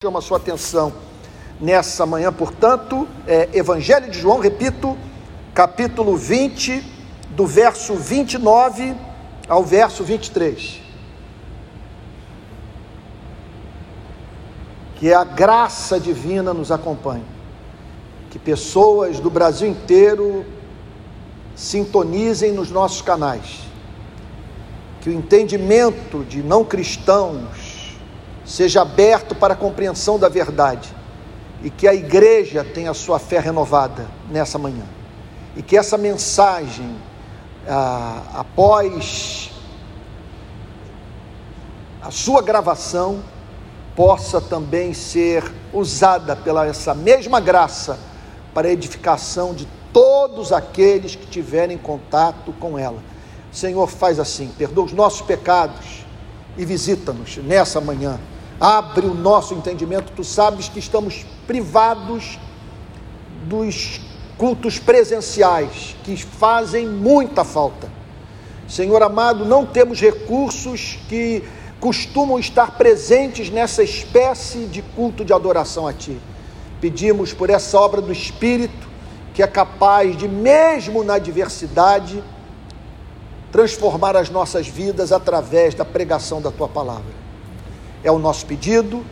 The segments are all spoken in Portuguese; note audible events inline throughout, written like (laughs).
chama a sua atenção nessa manhã, portanto, é Evangelho de João, repito, capítulo 20, do verso 29 ao verso 23. Que a graça divina nos acompanhe, que pessoas do Brasil inteiro sintonizem nos nossos canais, que o entendimento de não cristãos seja aberto para a compreensão da verdade e que a igreja tenha a sua fé renovada nessa manhã. E que essa mensagem, ah, após a sua gravação, possa também ser usada pela essa mesma graça para a edificação de todos aqueles que tiverem contato com ela. Senhor, faz assim, perdoa os nossos pecados e visita-nos nessa manhã abre o nosso entendimento. Tu sabes que estamos privados dos cultos presenciais, que fazem muita falta. Senhor amado, não temos recursos que costumam estar presentes nessa espécie de culto de adoração a Ti. Pedimos por essa obra do Espírito, que é capaz de, mesmo na adversidade, transformar as nossas vidas através da pregação da Tua palavra é o nosso pedido,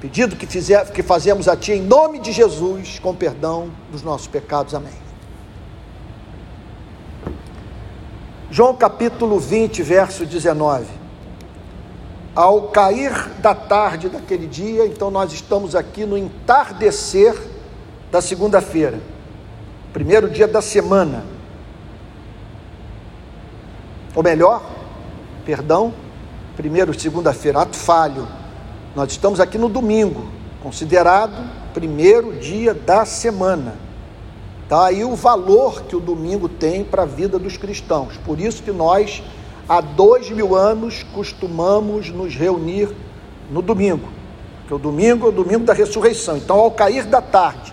pedido que, fizer, que fazemos a Ti em nome de Jesus, com perdão dos nossos pecados. Amém. João capítulo 20, verso 19. Ao cair da tarde daquele dia, então nós estamos aqui no entardecer da segunda-feira, primeiro dia da semana. Ou melhor, perdão, primeiro, segunda-feira, ato falho. Nós estamos aqui no domingo, considerado primeiro dia da semana. Tá aí o valor que o domingo tem para a vida dos cristãos. Por isso que nós, há dois mil anos, costumamos nos reunir no domingo. Porque o domingo é o domingo da ressurreição. Então, ao cair da tarde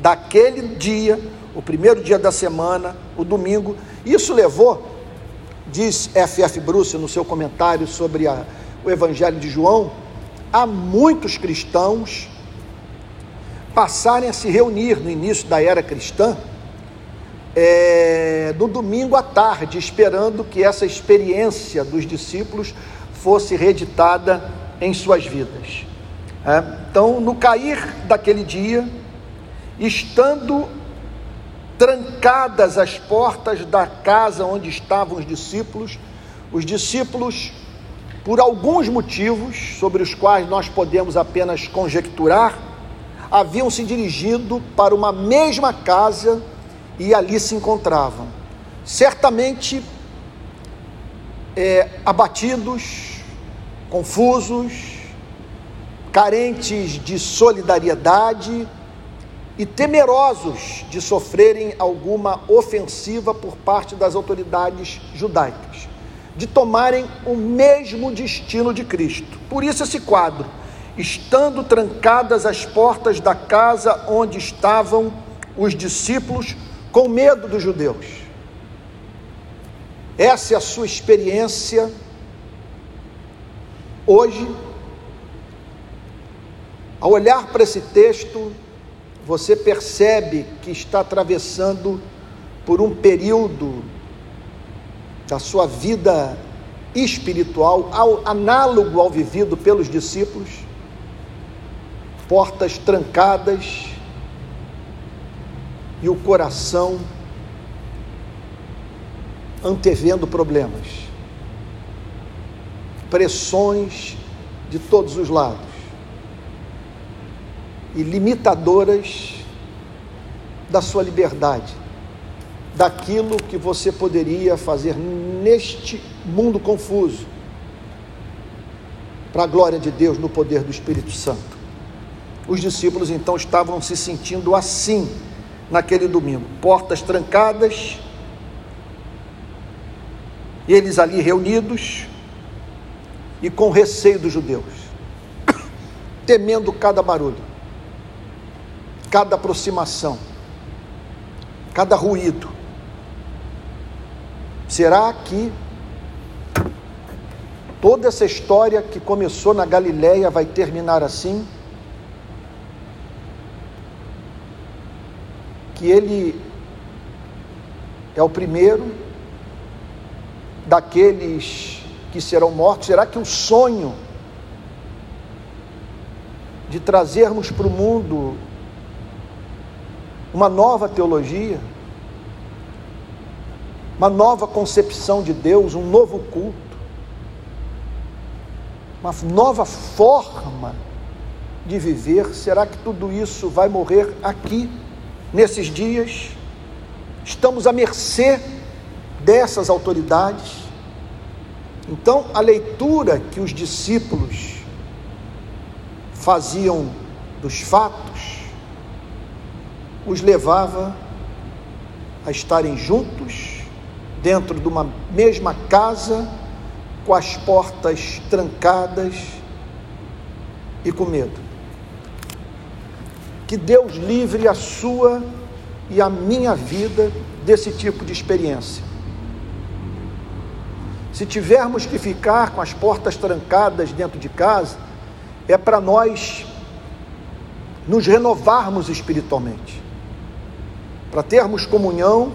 daquele dia, o primeiro dia da semana, o domingo, isso levou diz F.F. Bruce no seu comentário sobre a, o Evangelho de João, há muitos cristãos passarem a se reunir no início da era cristã, é, no domingo à tarde, esperando que essa experiência dos discípulos fosse reeditada em suas vidas. É, então, no cair daquele dia, estando trancadas as portas da casa onde estavam os discípulos, os discípulos, por alguns motivos, sobre os quais nós podemos apenas conjecturar, haviam se dirigido para uma mesma casa e ali se encontravam. Certamente é, abatidos, confusos, carentes de solidariedade, e temerosos de sofrerem alguma ofensiva por parte das autoridades judaicas, de tomarem o mesmo destino de Cristo. Por isso, esse quadro, estando trancadas as portas da casa onde estavam os discípulos, com medo dos judeus. Essa é a sua experiência hoje. Ao olhar para esse texto, você percebe que está atravessando por um período da sua vida espiritual, ao, análogo ao vivido pelos discípulos, portas trancadas e o coração antevendo problemas, pressões de todos os lados e limitadoras da sua liberdade, daquilo que você poderia fazer neste mundo confuso, para a glória de Deus no poder do Espírito Santo. Os discípulos então estavam se sentindo assim naquele domingo, portas trancadas, eles ali reunidos e com receio dos judeus, (coughs) temendo cada barulho cada aproximação, cada ruído. Será que toda essa história que começou na Galiléia vai terminar assim? Que ele é o primeiro daqueles que serão mortos? Será que o sonho de trazermos para o mundo uma nova teologia, uma nova concepção de Deus, um novo culto, uma nova forma de viver. Será que tudo isso vai morrer aqui, nesses dias? Estamos à mercê dessas autoridades. Então, a leitura que os discípulos faziam dos fatos os levava a estarem juntos, dentro de uma mesma casa, com as portas trancadas e com medo. Que Deus livre a sua e a minha vida desse tipo de experiência. Se tivermos que ficar com as portas trancadas dentro de casa, é para nós nos renovarmos espiritualmente, para termos comunhão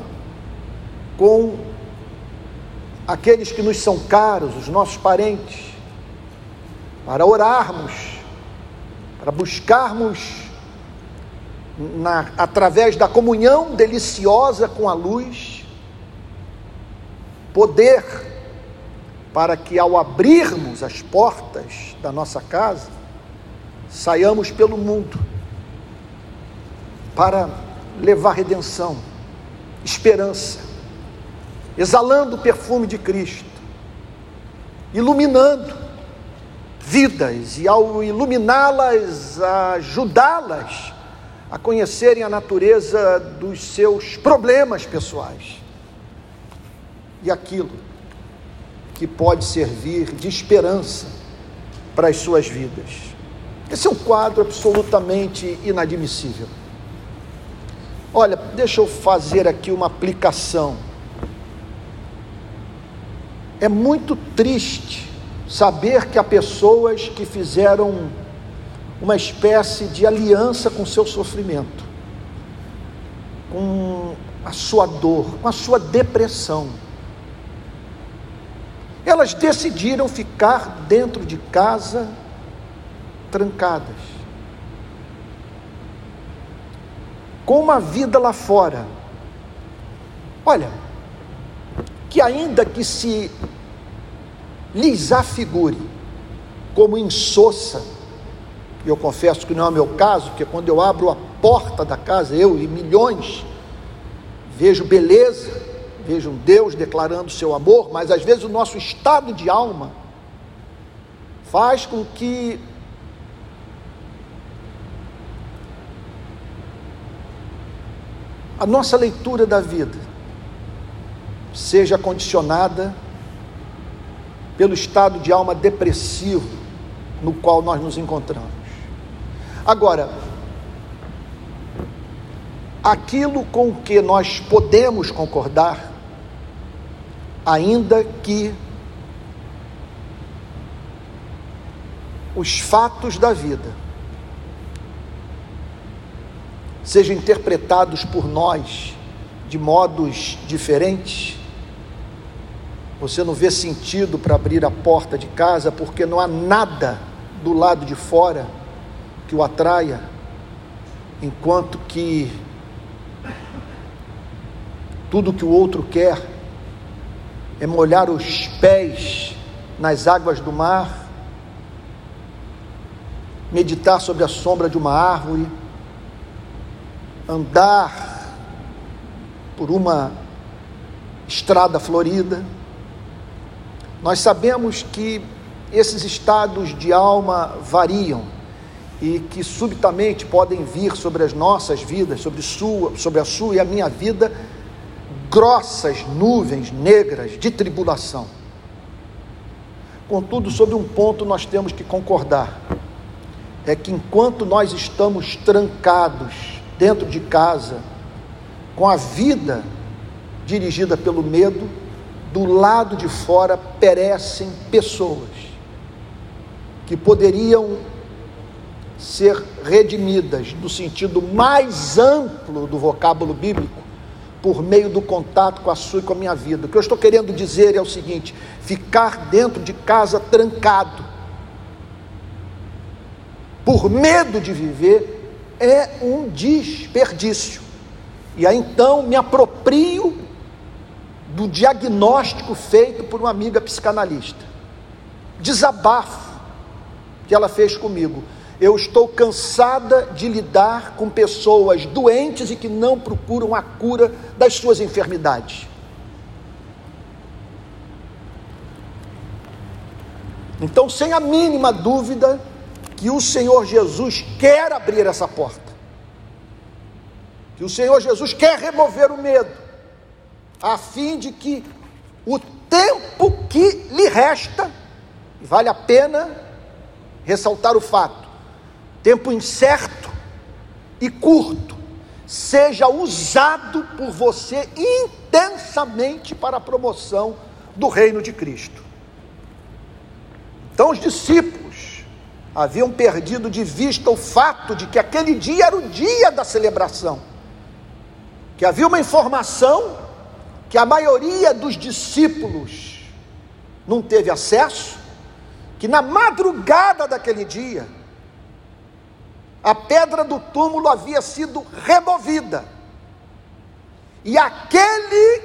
com aqueles que nos são caros, os nossos parentes, para orarmos, para buscarmos na, através da comunhão deliciosa com a luz, poder para que ao abrirmos as portas da nossa casa, saiamos pelo mundo para levar redenção, esperança, exalando o perfume de Cristo, iluminando vidas e ao iluminá-las, ajudá-las a conhecerem a natureza dos seus problemas pessoais e aquilo que pode servir de esperança para as suas vidas. Esse é um quadro absolutamente inadmissível. Olha, deixa eu fazer aqui uma aplicação. É muito triste saber que há pessoas que fizeram uma espécie de aliança com o seu sofrimento, com a sua dor, com a sua depressão. Elas decidiram ficar dentro de casa trancadas, com uma vida lá fora. Olha, que ainda que se lhes afigure como insossa, e eu confesso que não é o meu caso, porque quando eu abro a porta da casa, eu e milhões, vejo beleza, vejo um Deus declarando seu amor, mas às vezes o nosso estado de alma faz com que a nossa leitura da vida seja condicionada pelo estado de alma depressivo no qual nós nos encontramos. Agora, aquilo com que nós podemos concordar, ainda que os fatos da vida sejam interpretados por nós de modos diferentes, você não vê sentido para abrir a porta de casa porque não há nada do lado de fora que o atraia, enquanto que tudo que o outro quer é molhar os pés nas águas do mar, meditar sobre a sombra de uma árvore, andar por uma estrada florida. Nós sabemos que esses estados de alma variam e que subitamente podem vir sobre as nossas vidas, sobre, sua, sobre a sua e a minha vida, grossas nuvens negras de tribulação. Contudo, sobre um ponto nós temos que concordar: é que enquanto nós estamos trancados dentro de casa, com a vida dirigida pelo medo, do lado de fora perecem pessoas que poderiam ser redimidas, no sentido mais amplo do vocábulo bíblico, por meio do contato com a sua e com a minha vida. O que eu estou querendo dizer é o seguinte: ficar dentro de casa trancado, por medo de viver, é um desperdício. E aí então me aproprio do diagnóstico feito por uma amiga psicanalista. Desabafo que ela fez comigo. Eu estou cansada de lidar com pessoas doentes e que não procuram a cura das suas enfermidades. Então, sem a mínima dúvida, que o Senhor Jesus quer abrir essa porta, que o Senhor Jesus quer remover o medo, a fim de que o tempo que lhe resta, e vale a pena ressaltar o fato, tempo incerto e curto, seja usado por você intensamente para a promoção do reino de Cristo. Então, os discípulos haviam perdido de vista o fato de que aquele dia era o dia da celebração, que havia uma informação que a maioria dos discípulos não teve acesso, que na madrugada daquele dia, a pedra do túmulo havia sido removida. E aquele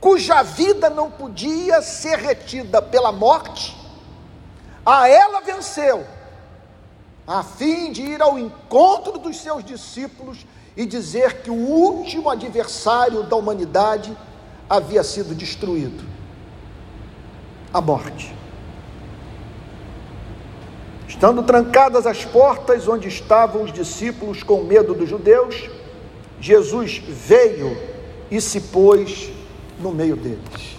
cuja vida não podia ser retida pela morte, a ela venceu, a fim de ir ao encontro dos seus discípulos e dizer que o último adversário da humanidade havia sido destruído a morte. Estando trancadas as portas onde estavam os discípulos com medo dos judeus, Jesus veio e se pôs no meio deles.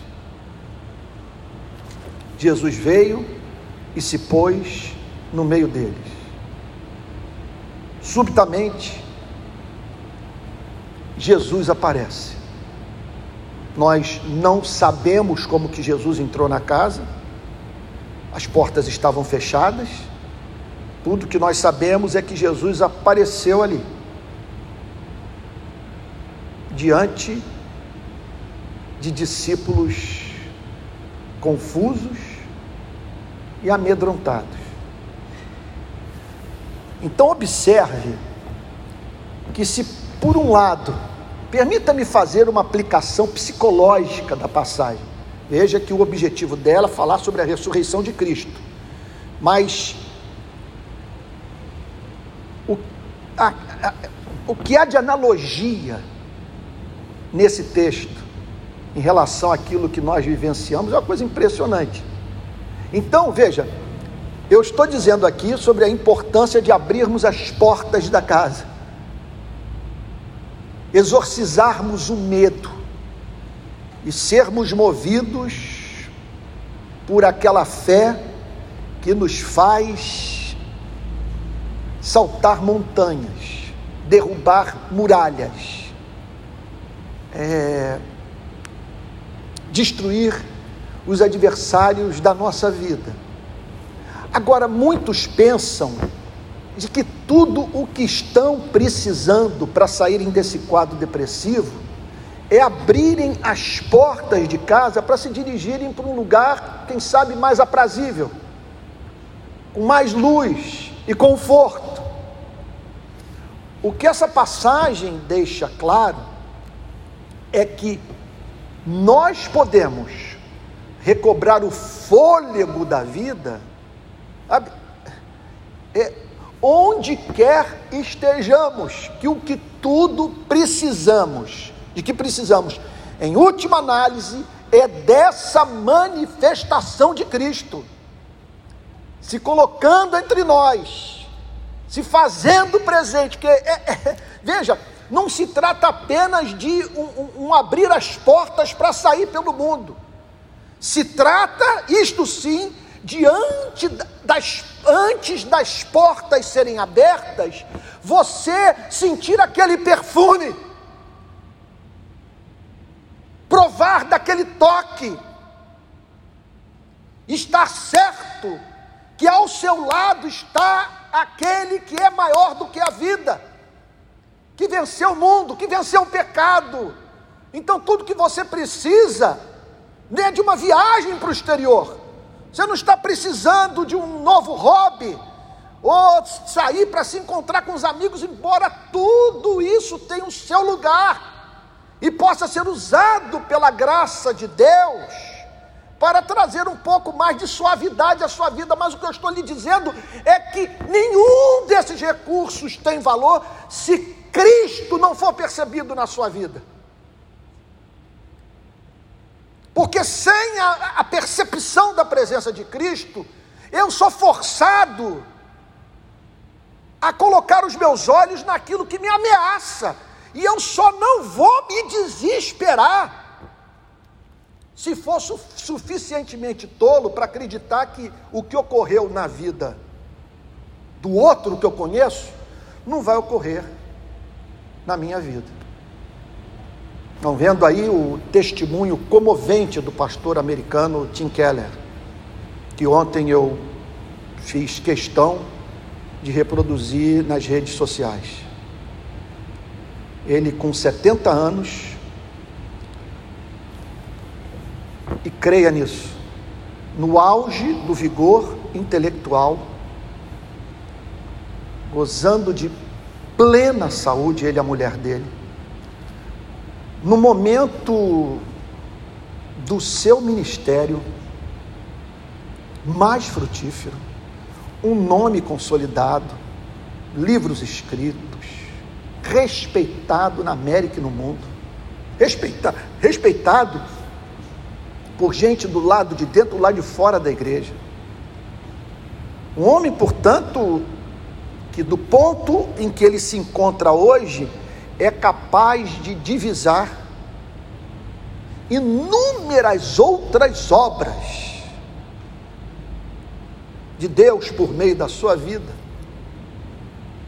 Jesus veio e se pôs no meio deles. Subitamente, Jesus aparece. Nós não sabemos como que Jesus entrou na casa. As portas estavam fechadas tudo que nós sabemos é que Jesus apareceu ali, diante de discípulos confusos e amedrontados. Então, observe que, se por um lado, permita-me fazer uma aplicação psicológica da passagem, veja que o objetivo dela é falar sobre a ressurreição de Cristo, mas a, a, o que há de analogia nesse texto em relação àquilo que nós vivenciamos é uma coisa impressionante. Então, veja, eu estou dizendo aqui sobre a importância de abrirmos as portas da casa, exorcizarmos o medo e sermos movidos por aquela fé que nos faz saltar montanhas, derrubar muralhas, é, destruir os adversários da nossa vida. Agora, muitos pensam de que tudo o que estão precisando para saírem desse quadro depressivo é abrirem as portas de casa para se dirigirem para um lugar, quem sabe, mais aprazível, com mais luz e conforto. O que essa passagem deixa claro é que nós podemos recobrar o fôlego da vida é, onde quer estejamos, que o que tudo precisamos, de que precisamos, em última análise, é dessa manifestação de Cristo, se colocando entre nós se fazendo presente. Que é, é, veja, não se trata apenas de um, um abrir as portas para sair pelo mundo. Se trata, isto sim, diante das, antes das portas serem abertas, você sentir aquele perfume, provar daquele toque, estar certo que ao seu lado está aquele que é maior do que a vida, que venceu o mundo, que venceu o pecado. Então, tudo que você precisa nem de uma viagem para o exterior. Você não está precisando de um novo hobby ou sair para se encontrar com os amigos, embora tudo isso tenha o seu lugar e possa ser usado pela graça de Deus para trazer um pouco mais de suavidade à sua vida, mas o que eu estou lhe dizendo é que nenhum desses recursos tem valor se Cristo não for percebido na sua vida. Porque sem a, a percepção da presença de Cristo, eu sou forçado a colocar os meus olhos naquilo que me ameaça, e eu só não vou me desesperar se for su suficientemente tolo para acreditar que o que ocorreu na vida do outro que eu conheço não vai ocorrer na minha vida. Estão vendo aí o testemunho comovente do pastor americano Tim Keller, que ontem eu fiz questão de reproduzir nas redes sociais. Ele, com 70 anos, e creia nisso, no auge do vigor intelectual, gozando de plena saúde, ele e a mulher dele, no momento do seu ministério mais frutífero, um nome consolidado, livros escritos, respeitado na América e no mundo, Respeita, respeitado por gente do lado de dentro, do lado de fora da igreja. Um homem, portanto, que do ponto em que ele se encontra hoje, é capaz de divisar inúmeras outras obras de Deus por meio da sua vida,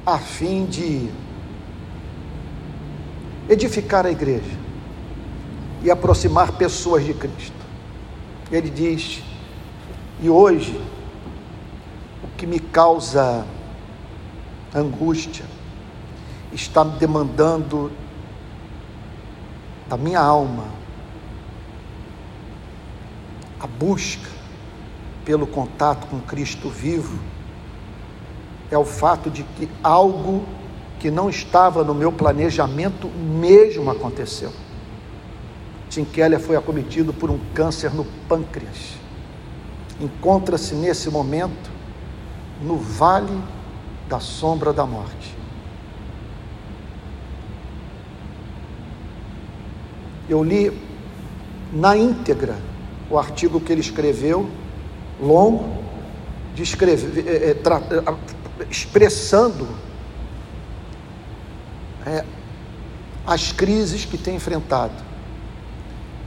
a fim de edificar a igreja e aproximar pessoas de Cristo. Ele diz: e hoje, o que me causa angústia está demandando da minha alma a busca pelo contato com Cristo vivo é o fato de que algo que não estava no meu planejamento mesmo aconteceu. Tim Keller foi acometido por um câncer no pâncreas. Encontra-se nesse momento no vale da sombra da morte. Eu li na íntegra o artigo que ele escreveu, longo, descreve, é, é, tra, é, expressando é, as crises que tem enfrentado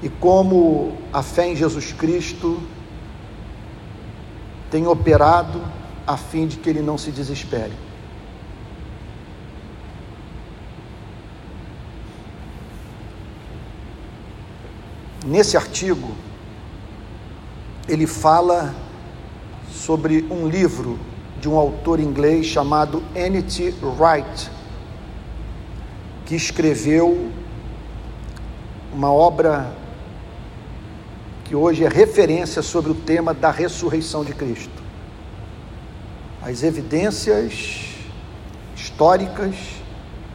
e como a fé em Jesus Cristo tem operado a fim de que ele não se desespere. Nesse artigo, ele fala sobre um livro de um autor inglês chamado N.T. Wright, que escreveu uma obra que hoje é referência sobre o tema da ressurreição de Cristo. As evidências históricas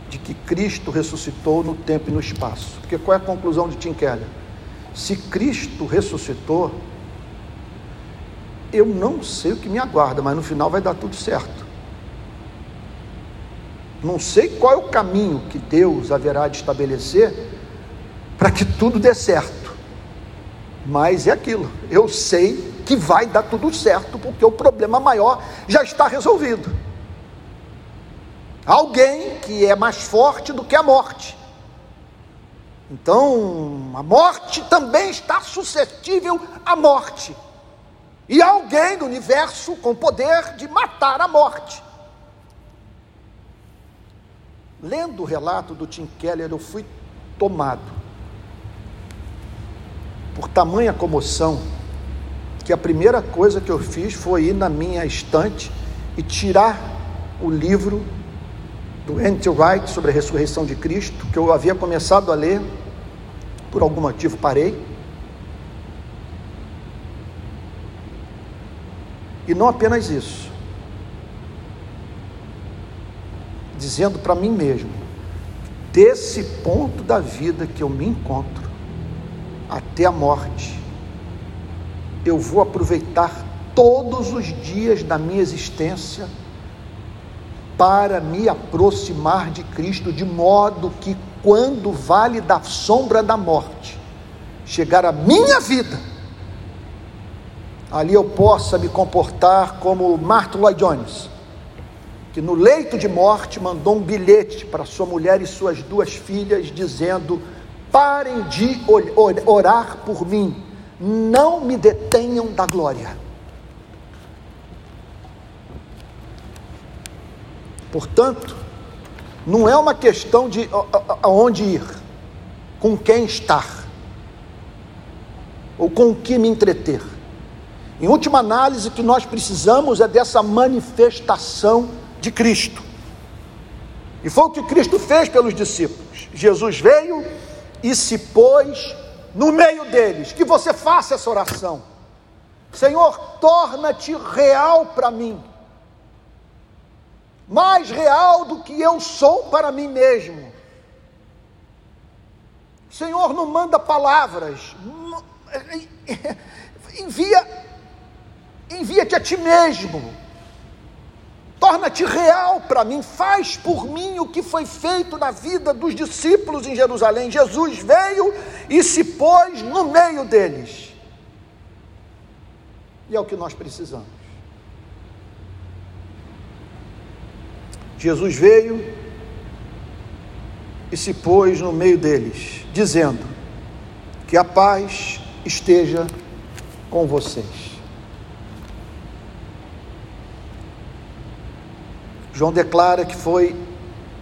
de que Cristo ressuscitou no tempo e no espaço. Porque qual é a conclusão de Tim Keller? Se Cristo ressuscitou, eu não sei o que me aguarda, mas no final vai dar tudo certo. Não sei qual é o caminho que Deus haverá de estabelecer para que tudo dê certo. Mas é aquilo, eu sei que vai dar tudo certo, porque o problema maior já está resolvido. Alguém que é mais forte do que a morte então, a morte também está suscetível à morte. E alguém no universo com poder de matar a morte. Lendo o relato do Tim Keller, eu fui tomado por tamanha comoção que a primeira coisa que eu fiz foi ir na minha estante e tirar o livro do N.T. Wright sobre a ressurreição de Cristo, que eu havia começado a ler, por algum motivo parei. E não apenas isso, dizendo para mim mesmo, desse ponto da vida que eu me encontro até a morte, eu vou aproveitar todos os dias da minha existência para me aproximar de Cristo, de modo que quando vale da sombra da morte chegar a minha vida, ali eu possa me comportar como Martin Lloyd Jones, que no leito de morte mandou um bilhete para sua mulher e suas duas filhas, dizendo: parem de orar por mim, não me detenham da glória. Portanto, não é uma questão de aonde ir, com quem estar, ou com o que me entreter. Em última análise, o que nós precisamos é dessa manifestação de Cristo. E foi o que Cristo fez pelos discípulos. Jesus veio e se pôs no meio deles. Que você faça essa oração. Senhor, torna-te real para mim mais real do que eu sou para mim mesmo. O Senhor não manda palavras, (laughs) envia, envia-te a ti mesmo, torna-te real para mim, faz por mim o que foi feito na vida dos discípulos em Jerusalém. Jesus veio e se pôs no meio deles, e é o que nós precisamos. Jesus veio e se pôs no meio deles, dizendo: Que a paz esteja com vocês. João declara que foi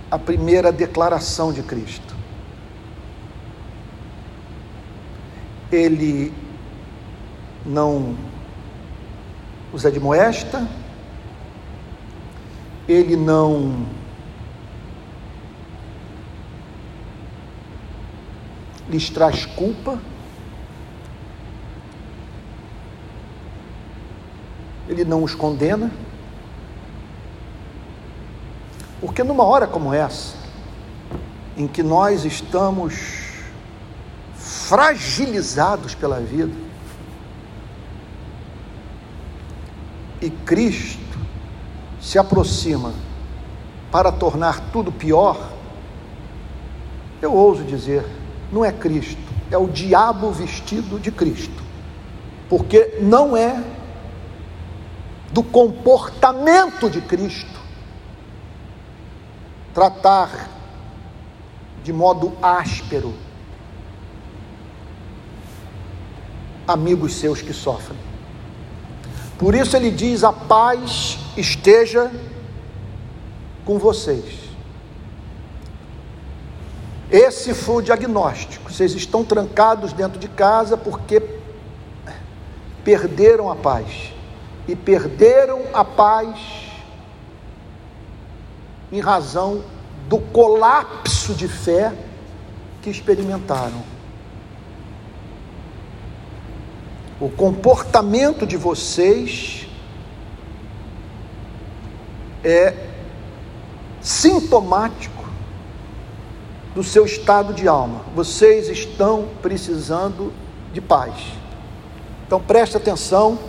a primeira declaração de Cristo. Ele não os admoesta, ele não lhes traz culpa, ele não os condena, porque numa hora como essa, em que nós estamos fragilizados pela vida, e Cristo se aproxima para tornar tudo pior, eu ouso dizer, não é Cristo, é o diabo vestido de Cristo, porque não é do comportamento de Cristo tratar de modo áspero amigos seus que sofrem. Por isso ele diz: a paz esteja com vocês. Esse foi o diagnóstico. Vocês estão trancados dentro de casa porque perderam a paz. E perderam a paz em razão do colapso de fé que experimentaram. O comportamento de vocês é sintomático do seu estado de alma. Vocês estão precisando de paz. Então preste atenção,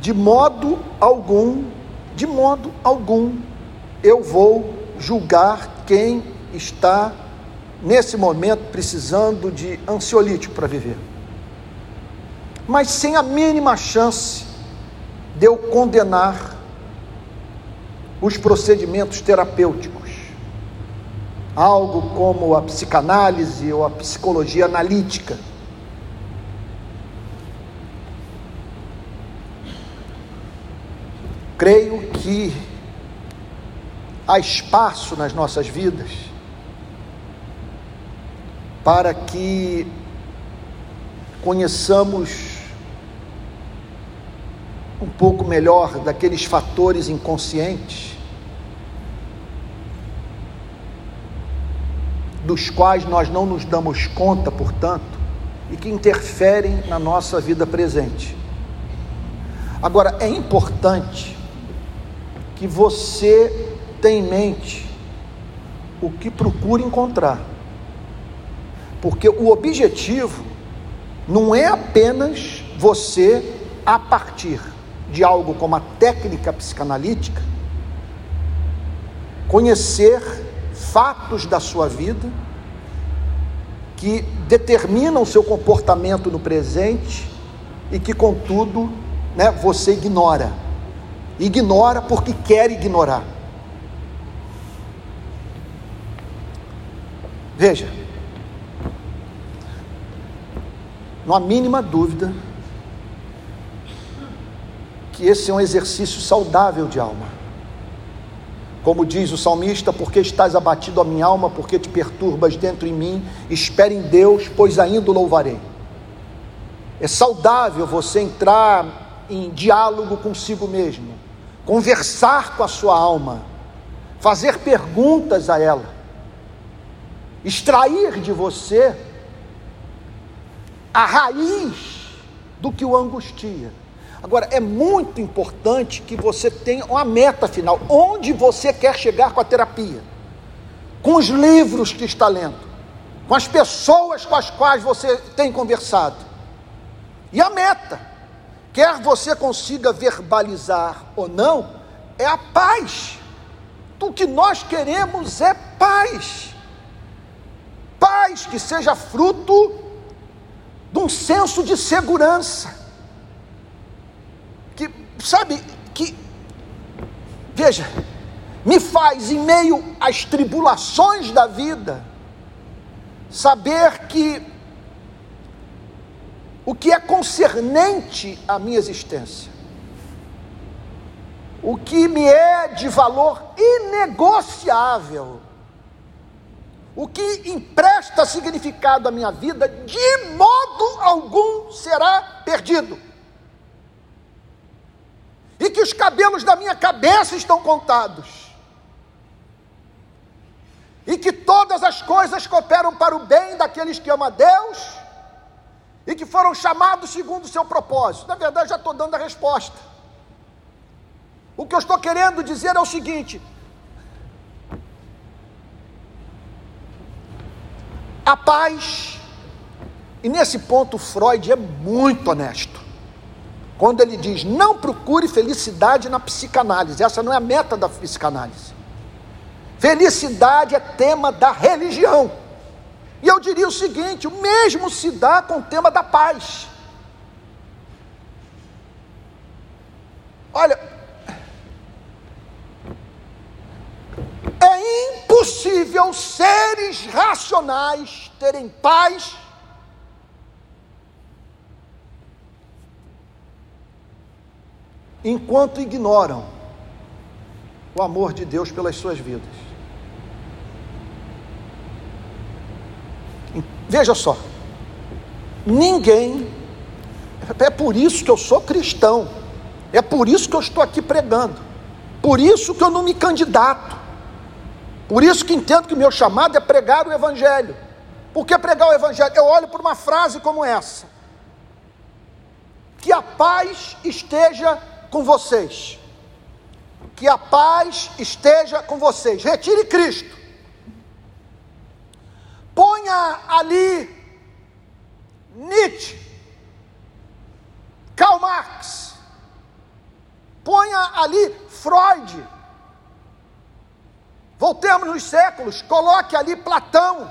de modo algum, de modo algum, eu vou julgar quem está nesse momento precisando de ansiolítico para viver. Mas sem a mínima chance de eu condenar os procedimentos terapêuticos, algo como a psicanálise ou a psicologia analítica. Creio que há espaço nas nossas vidas para que conheçamos um pouco melhor daqueles fatores inconscientes, dos quais nós não nos damos conta, portanto, e que interferem na nossa vida presente. Agora, é importante que você tenha em mente o que procura encontrar, porque o objetivo não é apenas você a partir de algo como a técnica psicanalítica, conhecer fatos da sua vida que determinam seu comportamento no presente e que, contudo, né, você ignora. Ignora porque quer ignorar. Veja, não há mínima dúvida que esse é um exercício saudável de alma. Como diz o salmista, porque estás abatido a minha alma, porque te perturbas dentro em mim, espere em Deus, pois ainda o louvarei. É saudável você entrar em diálogo consigo mesmo, conversar com a sua alma, fazer perguntas a ela, extrair de você a raiz do que o angustia. Agora, é muito importante que você tenha uma meta final. Onde você quer chegar com a terapia? Com os livros que está lendo, com as pessoas com as quais você tem conversado. E a meta, quer você consiga verbalizar ou não, é a paz. O que nós queremos é paz. Paz que seja fruto de um senso de segurança sabe, que, veja, me faz, em meio às tribulações da vida, saber que o que é concernente à minha existência, o que me é de valor inegociável, o que empresta significado à minha vida, de modo algum será perdido e que os cabelos da minha cabeça estão contados, e que todas as coisas cooperam para o bem daqueles que amam a Deus e que foram chamados segundo o seu propósito. Na verdade, já estou dando a resposta. O que eu estou querendo dizer é o seguinte: a paz, e nesse ponto Freud é muito honesto quando ele diz: não procure felicidade na psicanálise, essa não é a meta da psicanálise. Felicidade é tema da religião. E eu diria o seguinte: o mesmo se dá com o tema da paz. Olha, é impossível seres racionais terem paz enquanto ignoram o amor de Deus pelas suas vidas. Veja só, ninguém, é por isso que eu sou cristão, é por isso que eu estou aqui pregando, por isso que eu não me candidato, por isso que entendo que o meu chamado é pregar o Evangelho. Por que pregar o Evangelho? Eu olho por uma frase como essa: que a paz esteja com vocês. Que a paz esteja com vocês. Retire Cristo. Ponha ali Nietzsche, Karl Marx. Ponha ali Freud. Voltemos nos séculos, coloque ali Platão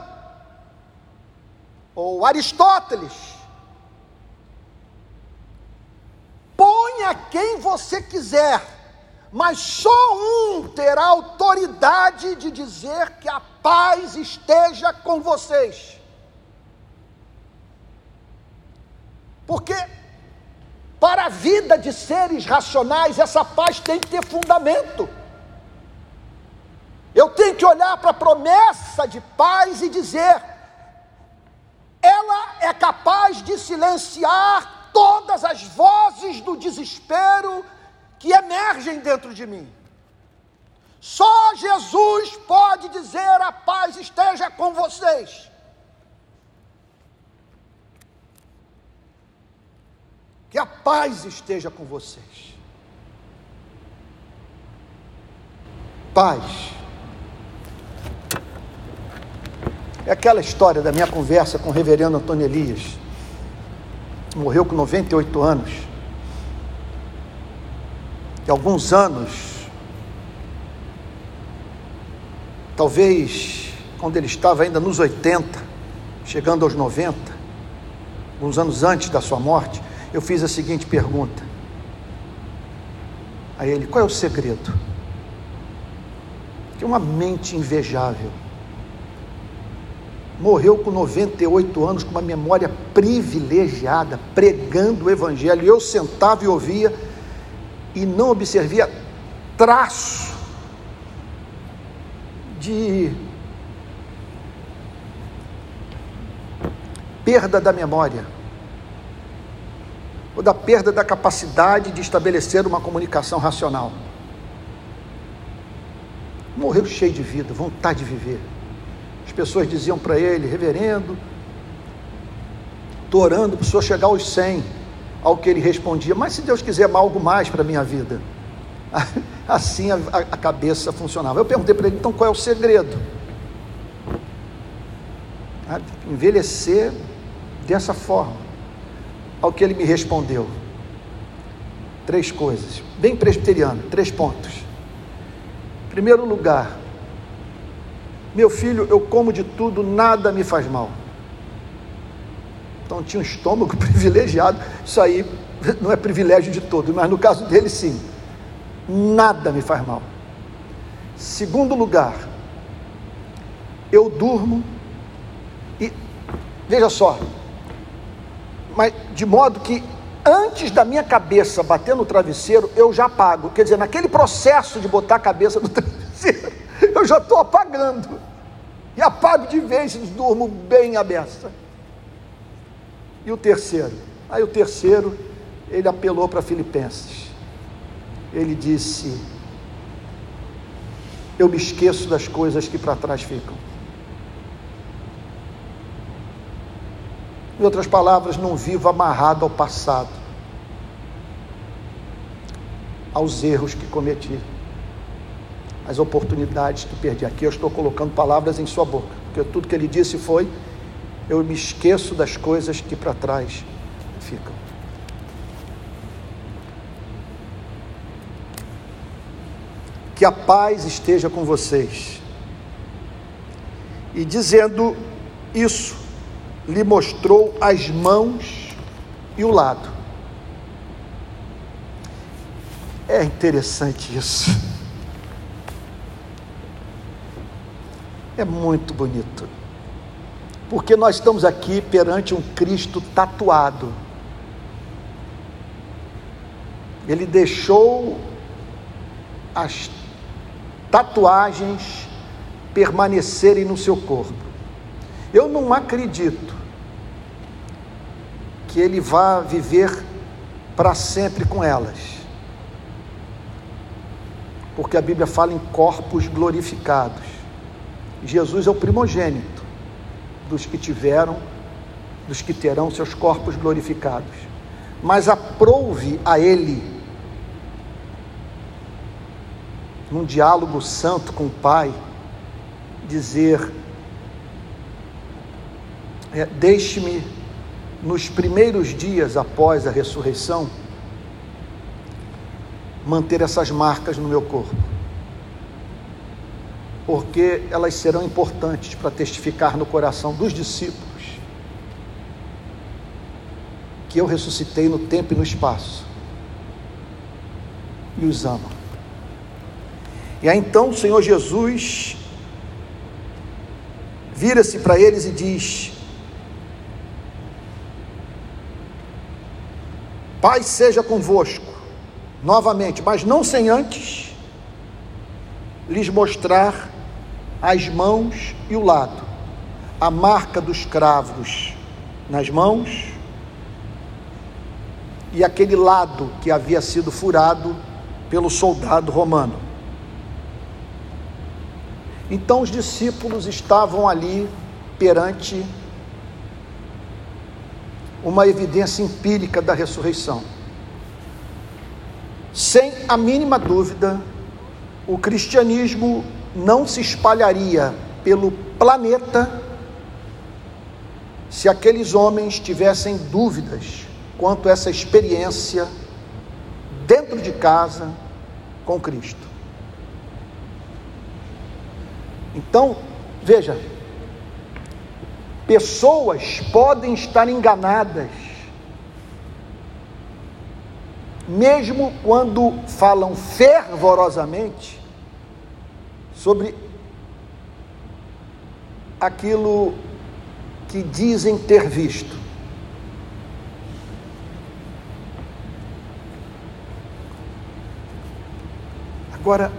ou Aristóteles Ponha quem você quiser, mas só um terá autoridade de dizer que a paz esteja com vocês. Porque para a vida de seres racionais, essa paz tem que ter fundamento. Eu tenho que olhar para a promessa de paz e dizer: ela é capaz de silenciar todas as vozes do desespero que emergem dentro de mim. Só Jesus pode dizer: a paz esteja com vocês. Que a paz esteja com vocês. Paz. É aquela história da minha conversa com o reverendo Antônio Elias. Morreu com 98 anos. E alguns anos, talvez quando ele estava ainda nos 80, chegando aos 90, alguns anos antes da sua morte, eu fiz a seguinte pergunta a ele: qual é o segredo? Que uma mente invejável. Morreu com 98 anos, com uma memória privilegiada, pregando o Evangelho. Eu sentava e ouvia e não observia traço de perda da memória ou da perda da capacidade de estabelecer uma comunicação racional. Morreu cheio de vida, vontade de viver. As pessoas diziam para ele, reverendo, estou orando para o senhor chegar aos 100, ao que ele respondia, mas se Deus quiser algo mais para a minha vida. (laughs) Assim a, a cabeça funcionava. Eu perguntei para ele, então qual é o segredo? Envelhecer dessa forma ao que ele me respondeu. Três coisas, bem presbiteriano, três pontos. Primeiro lugar, meu filho, eu como de tudo, nada me faz mal. Então tinha um estômago (laughs) privilegiado, isso aí não é privilégio de todo, mas no caso dele sim. Nada me faz mal. Segundo lugar, eu durmo e veja só, mas de modo que antes da minha cabeça bater no travesseiro, eu já apago. Quer dizer, naquele processo de botar a cabeça no (laughs) travesseiro, eu já estou apagando. E apago de vez e durmo bem aberta. E o terceiro? Aí o terceiro, ele apelou para Filipenses. Ele disse: Eu me esqueço das coisas que para trás ficam. Em outras palavras, não vivo amarrado ao passado, aos erros que cometi, às oportunidades que perdi. Aqui eu estou colocando palavras em sua boca, porque tudo que ele disse foi: eu me esqueço das coisas que para trás ficam. Que a paz esteja com vocês. E dizendo isso, lhe mostrou as mãos e o lado. É interessante isso. É muito bonito. Porque nós estamos aqui perante um Cristo tatuado. Ele deixou as tatuagens permanecerem no seu corpo. Eu não acredito que ele vá viver para sempre com elas. Porque a Bíblia fala em corpos glorificados. Jesus é o primogênito dos que tiveram, dos que terão seus corpos glorificados. Mas aprouve a ele, num diálogo santo com o Pai, dizer: é, Deixe-me nos primeiros dias após a ressurreição, manter essas marcas no meu corpo, porque elas serão importantes para testificar no coração dos discípulos que eu ressuscitei no tempo e no espaço e os amo. E aí então o Senhor Jesus vira-se para eles e diz: Paz seja convosco, novamente, mas não sem antes lhes mostrar as mãos e o lado, a marca dos cravos nas mãos e aquele lado que havia sido furado pelo soldado romano. Então os discípulos estavam ali perante uma evidência empírica da ressurreição. Sem a mínima dúvida, o cristianismo não se espalharia pelo planeta se aqueles homens tivessem dúvidas quanto a essa experiência dentro de casa com Cristo. Então, veja, pessoas podem estar enganadas, mesmo quando falam fervorosamente sobre aquilo que dizem ter visto. Agora,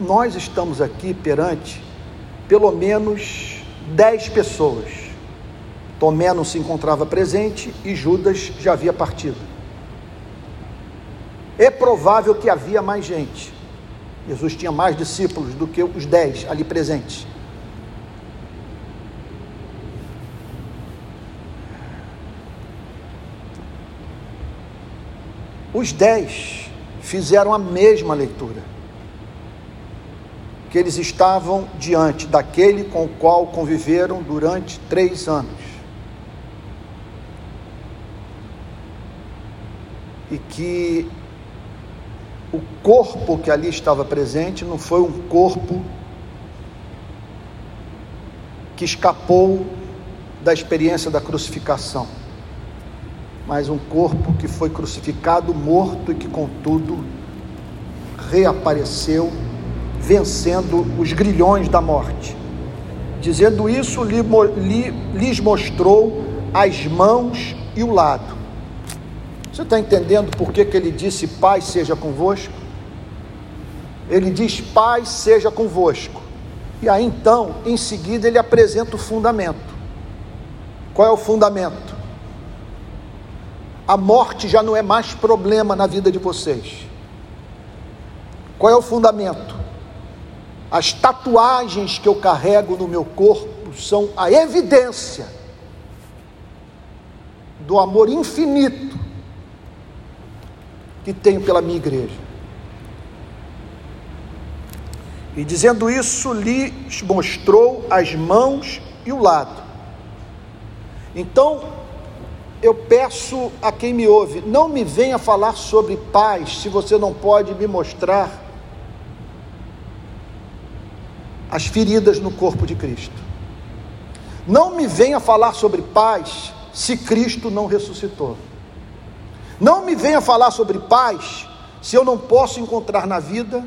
nós estamos aqui perante pelo menos dez pessoas. Tomé não se encontrava presente e Judas já havia partido. É provável que havia mais gente. Jesus tinha mais discípulos do que os dez ali presentes. Os dez fizeram a mesma leitura que eles estavam diante daquele com o qual conviveram durante três anos. E que o corpo que ali estava presente não foi um corpo que escapou da experiência da crucificação, mas um corpo que foi crucificado, morto e que, contudo, reapareceu vencendo os grilhões da morte. Dizendo isso, lhes mostrou as mãos e o lado. Você está entendendo por que, que ele disse: Pai seja convosco? Ele diz: Pai seja convosco. E aí então, em seguida, ele apresenta o fundamento. Qual é o fundamento? A morte já não é mais problema na vida de vocês. Qual é o fundamento? As tatuagens que eu carrego no meu corpo são a evidência do amor infinito que tenho pela minha igreja. E dizendo isso, lhes mostrou as mãos e o lado. Então, eu peço a quem me ouve, não me venha falar sobre paz se você não pode me mostrar as feridas no corpo de Cristo. Não me venha falar sobre paz se Cristo não ressuscitou. Não me venha falar sobre paz se eu não posso encontrar na vida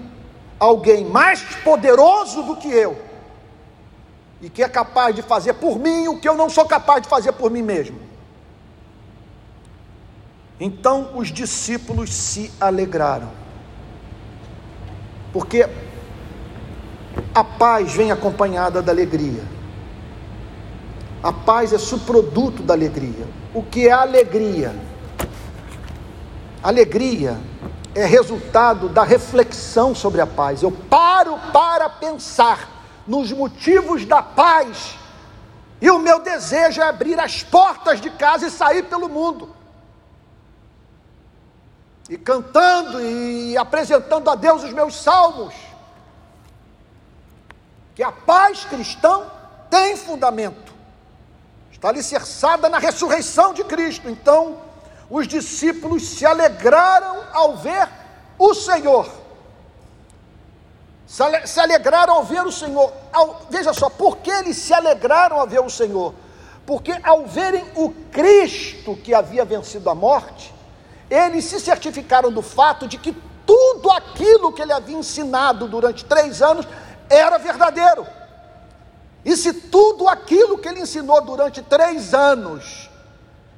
alguém mais poderoso do que eu e que é capaz de fazer por mim o que eu não sou capaz de fazer por mim mesmo. Então os discípulos se alegraram, porque a paz vem acompanhada da alegria. A paz é subproduto da alegria. O que é alegria? Alegria é resultado da reflexão sobre a paz. Eu paro para pensar nos motivos da paz. E o meu desejo é abrir as portas de casa e sair pelo mundo. E cantando e apresentando a Deus os meus salmos que a paz cristã tem fundamento, está alicerçada na ressurreição de Cristo. Então, os discípulos se alegraram ao ver o Senhor. Se alegraram ao ver o Senhor. Ao, veja só, por que eles se alegraram ao ver o Senhor? Porque ao verem o Cristo que havia vencido a morte, eles se certificaram do fato de que tudo aquilo que ele havia ensinado durante três anos era verdadeiro. E se tudo aquilo que ele ensinou durante três anos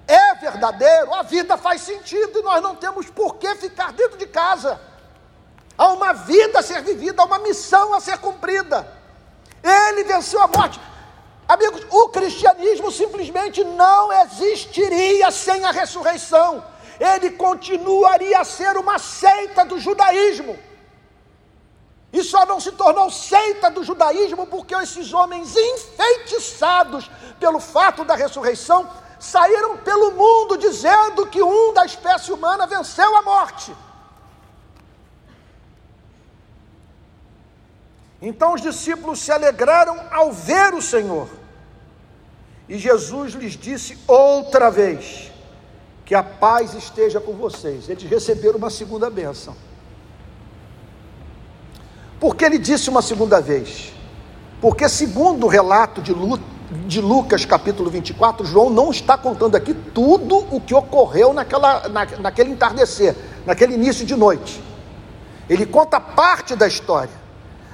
é verdadeiro, a vida faz sentido e nós não temos por que ficar dentro de casa. Há uma vida a ser vivida, há uma missão a ser cumprida. Ele venceu a morte. Amigos, o cristianismo simplesmente não existiria sem a ressurreição. Ele continuaria a ser uma seita do judaísmo. E só não se tornou seita do judaísmo porque esses homens enfeitiçados pelo fato da ressurreição saíram pelo mundo dizendo que um da espécie humana venceu a morte. Então os discípulos se alegraram ao ver o Senhor. E Jesus lhes disse outra vez: que a paz esteja com vocês. Eles receberam uma segunda bênção. Por que ele disse uma segunda vez? Porque, segundo o relato de, Lu, de Lucas, capítulo 24, João não está contando aqui tudo o que ocorreu naquela, na, naquele entardecer, naquele início de noite. Ele conta parte da história.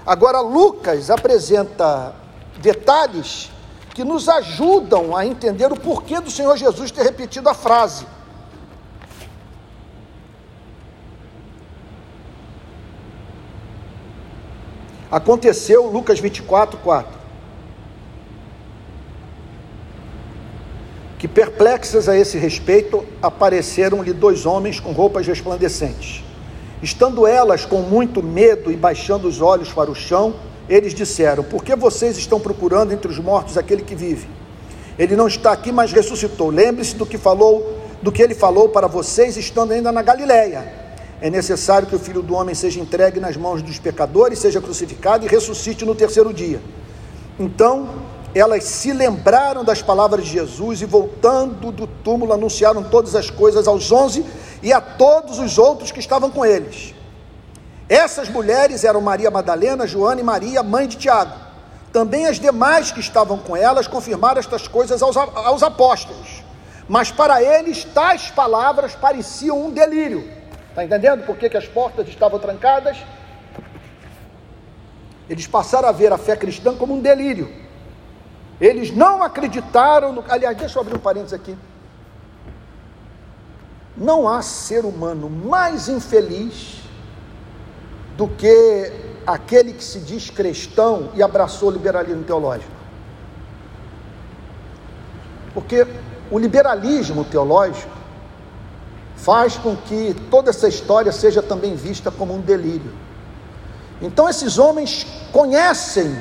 Agora, Lucas apresenta detalhes que nos ajudam a entender o porquê do Senhor Jesus ter repetido a frase. Aconteceu, Lucas 24, 4. Que perplexas a esse respeito, apareceram-lhe dois homens com roupas resplandecentes. Estando elas com muito medo e baixando os olhos para o chão, eles disseram: Por que vocês estão procurando entre os mortos aquele que vive? Ele não está aqui, mas ressuscitou. Lembre-se do que falou, do que ele falou para vocês estando ainda na Galileia é necessário que o filho do homem seja entregue nas mãos dos pecadores, seja crucificado e ressuscite no terceiro dia. Então, elas se lembraram das palavras de Jesus e, voltando do túmulo, anunciaram todas as coisas aos onze e a todos os outros que estavam com eles. Essas mulheres eram Maria Madalena, Joana e Maria, mãe de Tiago. Também as demais que estavam com elas confirmaram estas coisas aos, aos apóstolos. Mas para eles, tais palavras pareciam um delírio. Está entendendo por que, que as portas estavam trancadas? Eles passaram a ver a fé cristã como um delírio. Eles não acreditaram no. Aliás, deixa eu abrir um parênteses aqui. Não há ser humano mais infeliz do que aquele que se diz cristão e abraçou o liberalismo teológico. Porque o liberalismo teológico faz com que toda essa história seja também vista como um delírio. Então, esses homens conhecem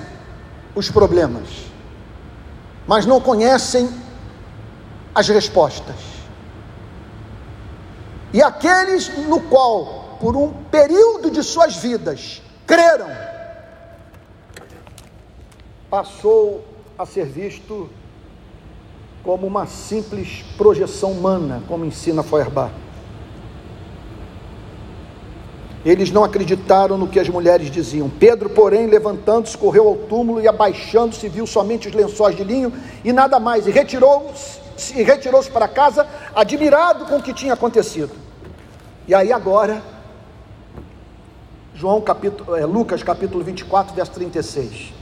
os problemas, mas não conhecem as respostas. E aqueles no qual, por um período de suas vidas, creram, passou a ser visto como uma simples projeção humana, como ensina Feuerbach. Eles não acreditaram no que as mulheres diziam. Pedro, porém, levantando-se, correu ao túmulo e, abaixando-se, viu somente os lençóis de linho e nada mais, e retirou-se retirou para casa, admirado com o que tinha acontecido. E aí agora, João capítulo, é, Lucas capítulo 24, verso 36.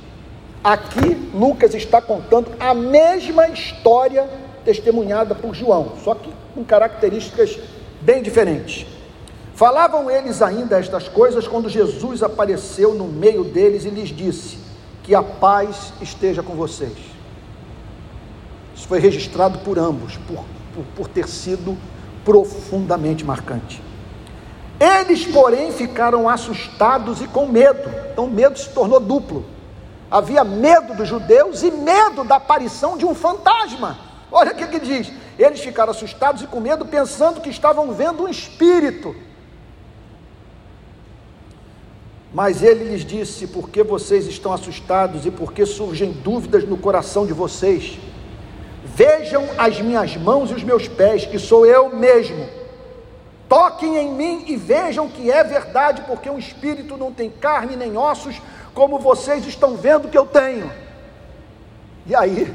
Aqui Lucas está contando a mesma história testemunhada por João, só que com características bem diferentes. Falavam eles ainda estas coisas quando Jesus apareceu no meio deles e lhes disse: Que a paz esteja com vocês. Isso foi registrado por ambos, por, por, por ter sido profundamente marcante. Eles, porém, ficaram assustados e com medo. Então, o medo se tornou duplo. Havia medo dos judeus e medo da aparição de um fantasma. Olha o que, que diz: eles ficaram assustados e com medo, pensando que estavam vendo um espírito. Mas ele lhes disse: Por que vocês estão assustados e por que surgem dúvidas no coração de vocês? Vejam as minhas mãos e os meus pés, que sou eu mesmo. Toquem em mim e vejam que é verdade, porque um espírito não tem carne nem ossos, como vocês estão vendo que eu tenho. E aí,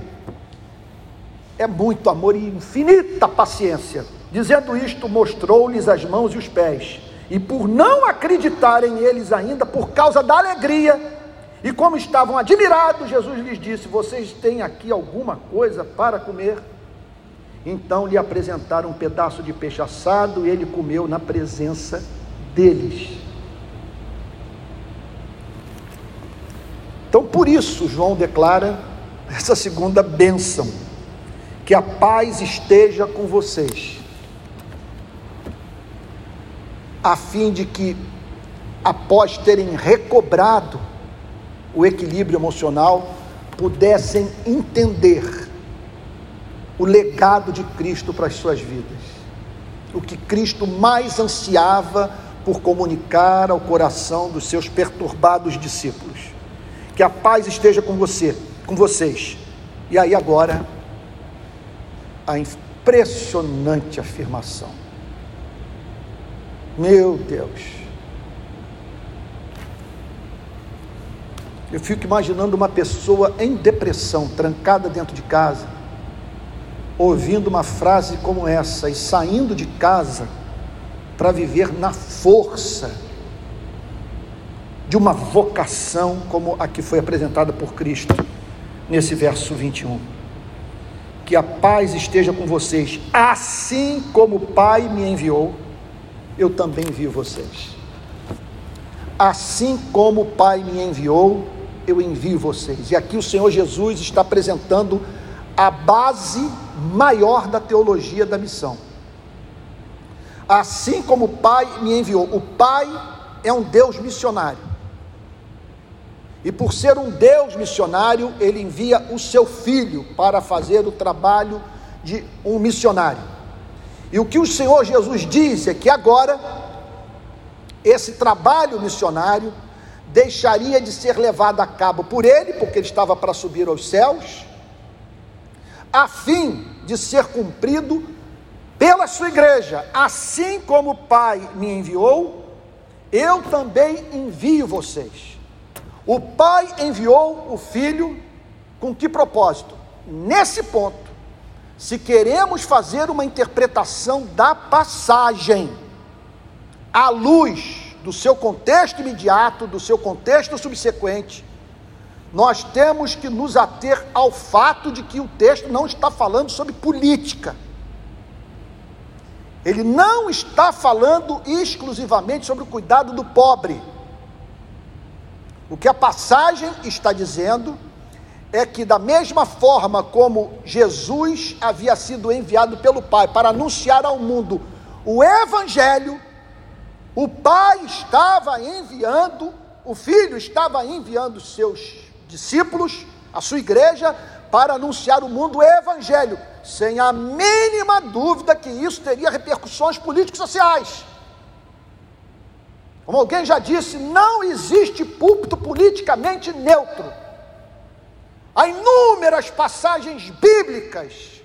é muito amor e infinita paciência. Dizendo isto, mostrou-lhes as mãos e os pés e por não acreditarem eles ainda, por causa da alegria, e como estavam admirados, Jesus lhes disse: Vocês têm aqui alguma coisa para comer? Então lhe apresentaram um pedaço de peixe assado e ele comeu na presença deles. Então, por isso, João declara essa segunda bênção: que a paz esteja com vocês a fim de que após terem recobrado o equilíbrio emocional, pudessem entender o legado de Cristo para as suas vidas. O que Cristo mais ansiava por comunicar ao coração dos seus perturbados discípulos. Que a paz esteja com você, com vocês. E aí agora a impressionante afirmação. Meu Deus. Eu fico imaginando uma pessoa em depressão, trancada dentro de casa, ouvindo uma frase como essa e saindo de casa para viver na força de uma vocação como a que foi apresentada por Cristo nesse verso 21. Que a paz esteja com vocês, assim como o Pai me enviou, eu também envio vocês. Assim como o Pai me enviou, eu envio vocês. E aqui o Senhor Jesus está apresentando a base maior da teologia da missão. Assim como o Pai me enviou, o Pai é um Deus missionário. E por ser um Deus missionário, ele envia o seu filho para fazer o trabalho de um missionário. E o que o Senhor Jesus diz é que agora esse trabalho missionário deixaria de ser levado a cabo por ele, porque ele estava para subir aos céus, a fim de ser cumprido pela sua igreja, assim como o Pai me enviou, eu também envio vocês. O Pai enviou o Filho com que propósito? Nesse ponto, se queremos fazer uma interpretação da passagem à luz do seu contexto imediato, do seu contexto subsequente, nós temos que nos ater ao fato de que o texto não está falando sobre política. Ele não está falando exclusivamente sobre o cuidado do pobre. O que a passagem está dizendo é que, da mesma forma como Jesus havia sido enviado pelo Pai para anunciar ao mundo o Evangelho, o pai estava enviando, o filho estava enviando seus discípulos, a sua igreja, para anunciar o mundo o evangelho, sem a mínima dúvida que isso teria repercussões políticos sociais. Como alguém já disse, não existe púlpito politicamente neutro. Há inúmeras passagens bíblicas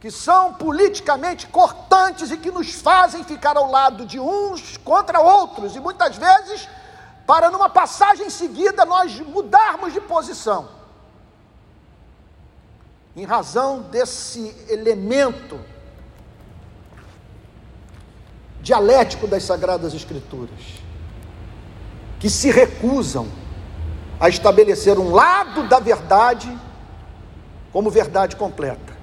que são politicamente cortantes e que nos fazem ficar ao lado de uns contra outros, e muitas vezes, para numa passagem seguida nós mudarmos de posição. Em razão desse elemento dialético das Sagradas Escrituras, que se recusam a estabelecer um lado da verdade como verdade completa.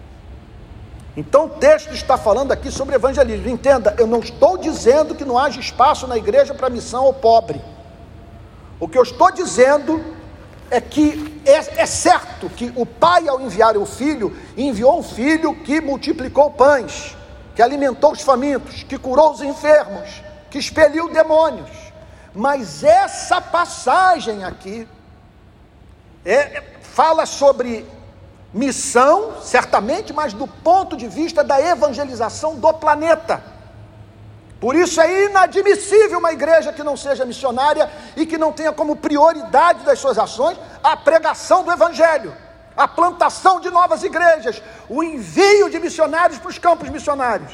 Então o texto está falando aqui sobre evangelismo. Entenda, eu não estou dizendo que não haja espaço na igreja para missão ao pobre. O que eu estou dizendo é que é, é, certo que o pai, ao enviar o filho, enviou um filho que multiplicou pães, que alimentou os famintos, que curou os enfermos, que expeliu demônios. Mas essa passagem aqui é, fala sobre Missão, certamente, mas do ponto de vista da evangelização do planeta. Por isso é inadmissível uma igreja que não seja missionária e que não tenha como prioridade das suas ações a pregação do Evangelho, a plantação de novas igrejas, o envio de missionários para os campos missionários.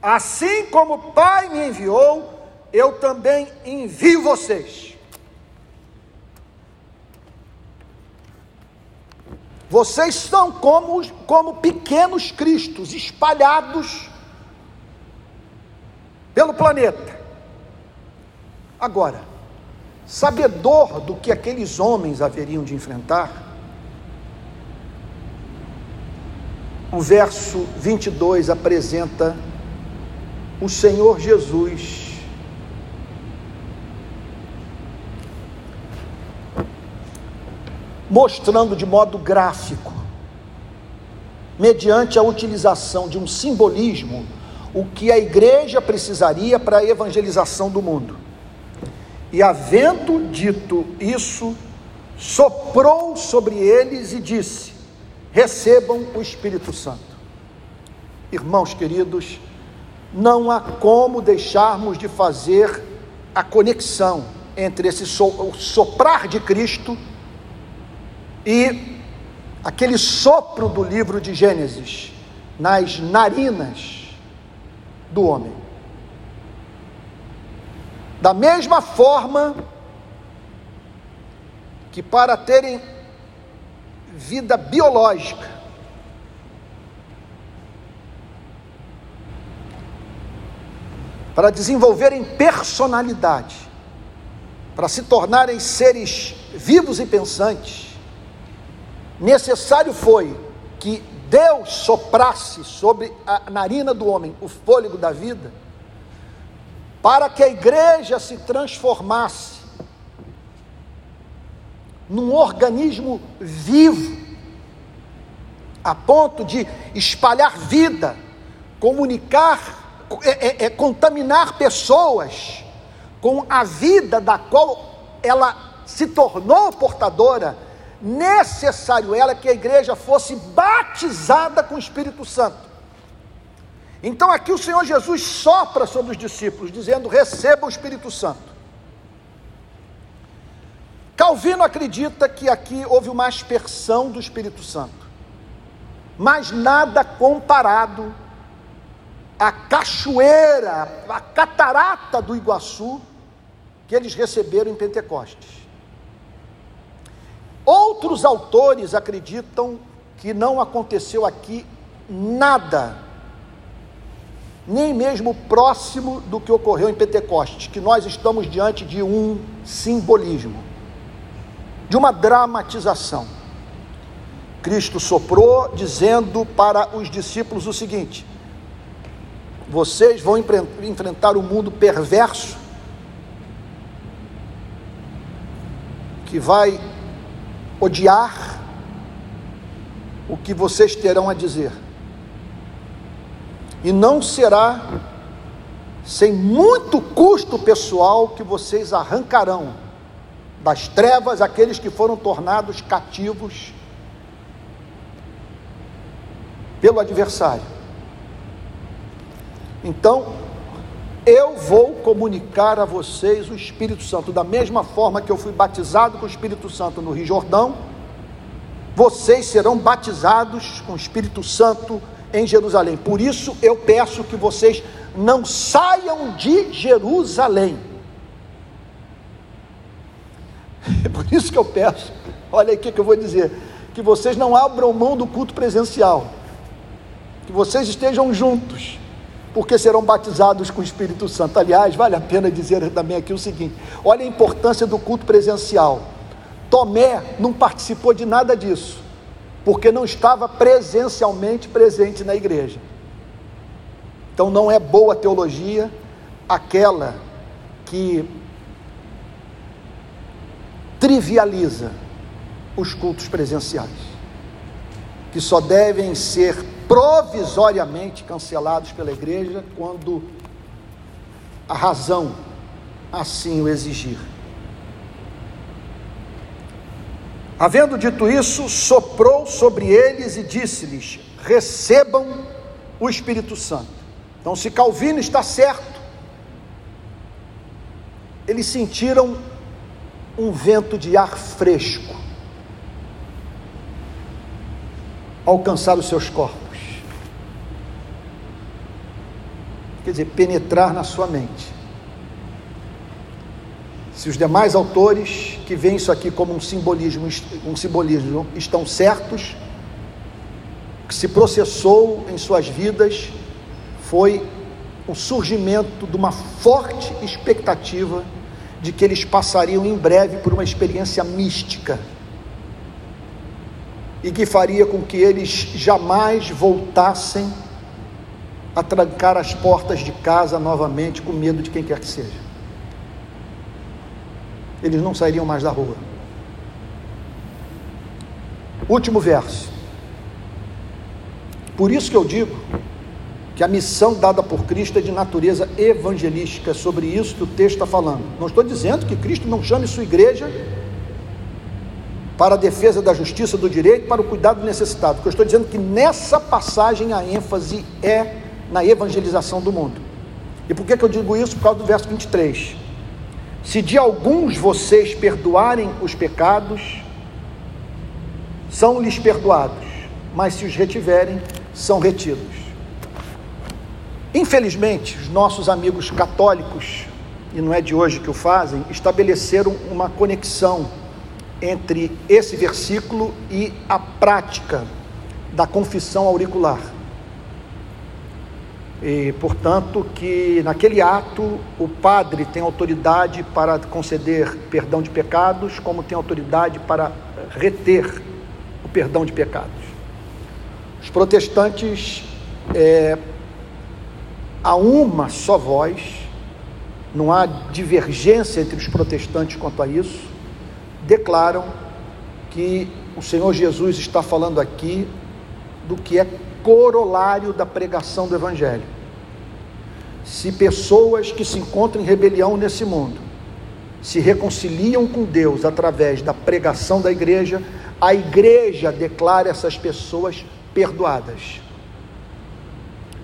Assim como o Pai me enviou, eu também envio vocês. Vocês são como, como pequenos cristos espalhados pelo planeta. Agora, sabedor do que aqueles homens haveriam de enfrentar, o verso 22 apresenta o Senhor Jesus mostrando de modo gráfico, mediante a utilização de um simbolismo, o que a igreja precisaria para a evangelização do mundo. E havendo dito isso, soprou sobre eles e disse: Recebam o Espírito Santo. Irmãos queridos, não há como deixarmos de fazer a conexão entre esse soprar de Cristo e aquele sopro do livro de Gênesis nas narinas do homem. Da mesma forma que para terem vida biológica, para desenvolverem personalidade, para se tornarem seres vivos e pensantes, necessário foi que Deus soprasse sobre a narina do homem o fôlego da vida, para que a igreja se transformasse num organismo vivo, a ponto de espalhar vida, comunicar, é, é, é, contaminar pessoas com a vida da qual ela se tornou portadora necessário ela que a igreja fosse batizada com o Espírito Santo. Então aqui o Senhor Jesus sopra sobre os discípulos, dizendo: receba o Espírito Santo. Calvino acredita que aqui houve uma aspersão do Espírito Santo, mas nada comparado à cachoeira, à catarata do Iguaçu que eles receberam em Pentecostes. Outros autores acreditam que não aconteceu aqui nada, nem mesmo próximo do que ocorreu em Pentecostes, que nós estamos diante de um simbolismo, de uma dramatização. Cristo soprou, dizendo para os discípulos o seguinte: vocês vão enfrentar o um mundo perverso, que vai odiar o que vocês terão a dizer. E não será sem muito custo pessoal que vocês arrancarão das trevas aqueles que foram tornados cativos pelo adversário. Então, eu vou comunicar a vocês o Espírito Santo, da mesma forma que eu fui batizado com o Espírito Santo no Rio Jordão, vocês serão batizados com o Espírito Santo em Jerusalém. Por isso eu peço que vocês não saiam de Jerusalém. É (laughs) por isso que eu peço, olha aí o que eu vou dizer, que vocês não abram mão do culto presencial, que vocês estejam juntos porque serão batizados com o Espírito Santo. Aliás, vale a pena dizer também aqui o seguinte: olha a importância do culto presencial. Tomé não participou de nada disso, porque não estava presencialmente presente na igreja. Então não é boa teologia aquela que trivializa os cultos presenciais, que só devem ser provisoriamente cancelados pela igreja quando a razão assim o exigir. Havendo dito isso, soprou sobre eles e disse-lhes: recebam o Espírito Santo. Então, se Calvino está certo, eles sentiram um vento de ar fresco alcançar os seus corpos. Quer dizer, penetrar na sua mente. Se os demais autores que veem isso aqui como um simbolismo, um simbolismo estão certos, o que se processou em suas vidas foi o surgimento de uma forte expectativa de que eles passariam em breve por uma experiência mística e que faria com que eles jamais voltassem a trancar as portas de casa novamente com medo de quem quer que seja. Eles não sairiam mais da rua. Último verso. Por isso que eu digo que que a missão dada por Cristo é de natureza evangelística, é sobre isso que o texto está falando. Não estou dizendo que Cristo não chame sua igreja para a defesa da justiça, do direito, para o cuidado do necessitado. Porque eu estou dizendo que nessa passagem a ênfase é na evangelização do mundo. E por que, que eu digo isso? Por causa do verso 23. Se de alguns vocês perdoarem os pecados, são-lhes perdoados, mas se os retiverem, são retidos. Infelizmente, os nossos amigos católicos, e não é de hoje que o fazem, estabeleceram uma conexão entre esse versículo e a prática da confissão auricular. E, portanto, que naquele ato o padre tem autoridade para conceder perdão de pecados, como tem autoridade para reter o perdão de pecados. Os protestantes é, há uma só voz, não há divergência entre os protestantes quanto a isso, declaram que o Senhor Jesus está falando aqui do que é corolário da pregação do Evangelho. Se pessoas que se encontram em rebelião nesse mundo se reconciliam com Deus através da pregação da igreja, a igreja declara essas pessoas perdoadas.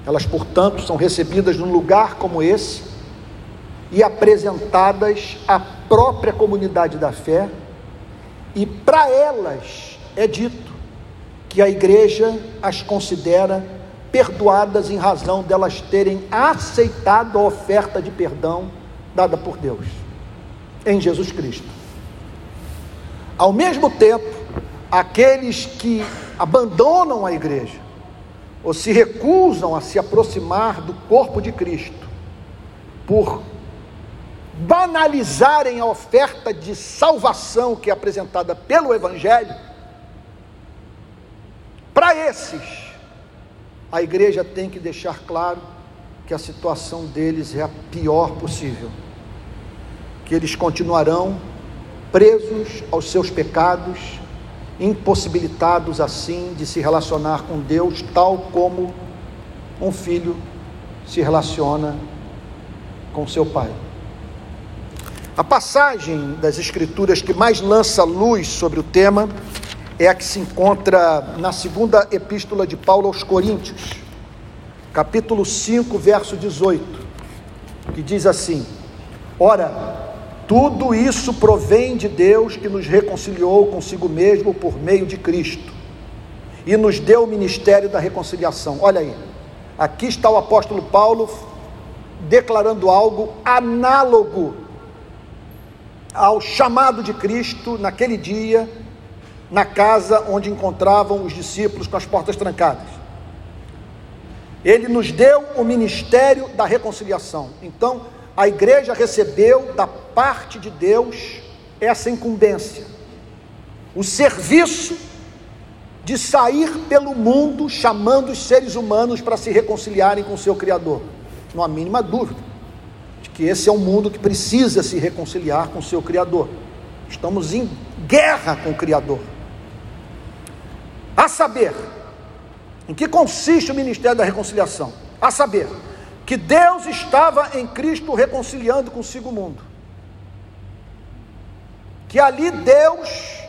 Elas, portanto, são recebidas num lugar como esse e apresentadas à própria comunidade da fé, e para elas é dito que a igreja as considera perdoadas em razão delas terem aceitado a oferta de perdão dada por Deus em Jesus Cristo. Ao mesmo tempo, aqueles que abandonam a igreja ou se recusam a se aproximar do corpo de Cristo por banalizarem a oferta de salvação que é apresentada pelo Evangelho, para esses, a igreja tem que deixar claro que a situação deles é a pior possível, que eles continuarão presos aos seus pecados impossibilitados assim de se relacionar com Deus, tal como um filho se relaciona com seu pai. A passagem das Escrituras que mais lança luz sobre o tema é a que se encontra na segunda epístola de Paulo aos Coríntios, capítulo 5, verso 18, que diz assim: Ora, tudo isso provém de Deus que nos reconciliou consigo mesmo por meio de Cristo e nos deu o ministério da reconciliação. Olha aí, aqui está o apóstolo Paulo declarando algo análogo ao chamado de Cristo naquele dia, na casa onde encontravam os discípulos com as portas trancadas. Ele nos deu o ministério da reconciliação. Então, a igreja recebeu da parte de Deus essa incumbência, o serviço de sair pelo mundo chamando os seres humanos para se reconciliarem com o seu Criador. Não há mínima dúvida de que esse é um mundo que precisa se reconciliar com o seu Criador. Estamos em guerra com o Criador. A saber, em que consiste o ministério da reconciliação? A saber, que Deus estava em Cristo reconciliando consigo o mundo. Que ali Deus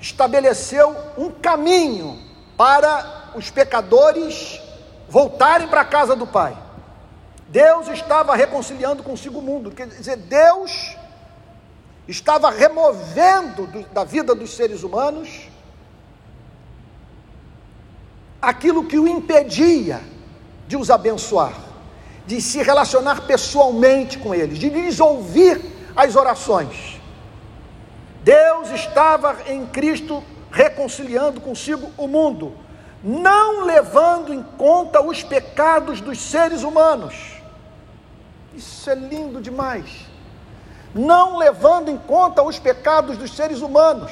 estabeleceu um caminho para os pecadores voltarem para a casa do Pai. Deus estava reconciliando consigo o mundo, quer dizer, Deus estava removendo do, da vida dos seres humanos aquilo que o impedia de os abençoar de se relacionar pessoalmente com eles, de lhes ouvir as orações. Deus estava em Cristo reconciliando consigo o mundo, não levando em conta os pecados dos seres humanos. Isso é lindo demais. Não levando em conta os pecados dos seres humanos.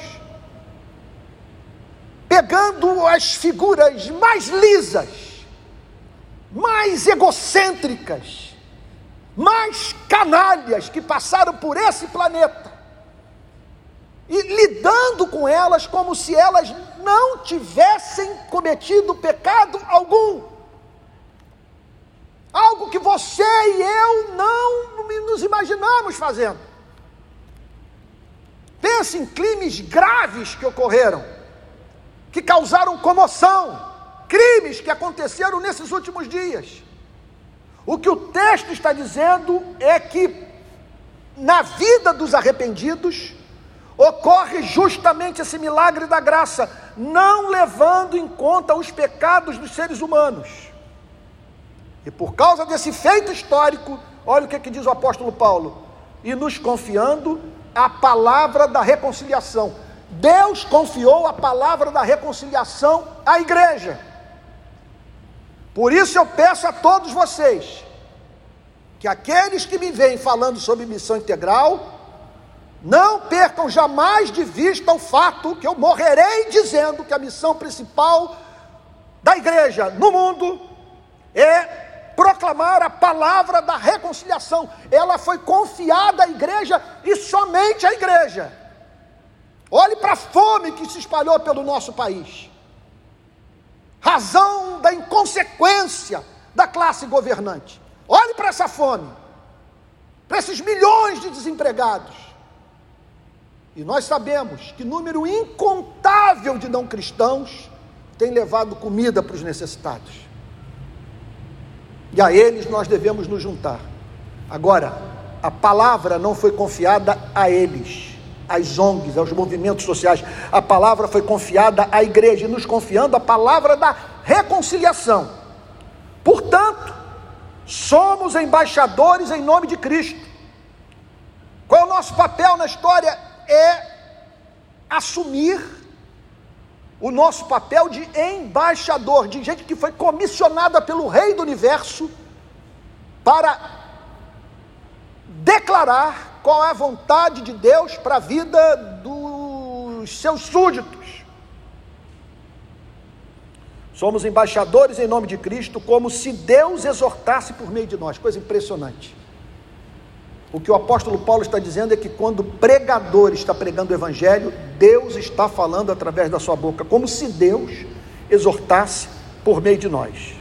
Pegando as figuras mais lisas mais egocêntricas, mais canalhas que passaram por esse planeta, e lidando com elas como se elas não tivessem cometido pecado algum. algo que você e eu não nos imaginamos fazendo. Pense em crimes graves que ocorreram, que causaram comoção, crimes que aconteceram nesses últimos dias. O que o texto está dizendo é que na vida dos arrependidos ocorre justamente esse milagre da graça, não levando em conta os pecados dos seres humanos. E por causa desse feito histórico, olha o que, que diz o apóstolo Paulo: e nos confiando a palavra da reconciliação. Deus confiou a palavra da reconciliação à igreja. Por isso eu peço a todos vocês que aqueles que me vêm falando sobre missão integral, não percam jamais de vista o fato que eu morrerei dizendo que a missão principal da igreja no mundo é proclamar a palavra da reconciliação. Ela foi confiada à igreja e somente à igreja. Olhe para a fome que se espalhou pelo nosso país. Razão da inconsequência da classe governante. Olhe para essa fome, para esses milhões de desempregados. E nós sabemos que número incontável de não cristãos tem levado comida para os necessitados. E a eles nós devemos nos juntar. Agora, a palavra não foi confiada a eles, às ONGs, aos movimentos sociais. A palavra foi confiada à igreja, e nos confiando a palavra da reconciliação. Portanto, somos embaixadores em nome de Cristo. Qual é o nosso papel na história? é assumir o nosso papel de embaixador, de gente que foi comissionada pelo Rei do Universo para declarar qual é a vontade de Deus para a vida dos seus súditos. Somos embaixadores em nome de Cristo, como se Deus exortasse por meio de nós, coisa impressionante. O que o apóstolo Paulo está dizendo é que quando o pregador está pregando o evangelho, Deus está falando através da sua boca, como se Deus exortasse por meio de nós.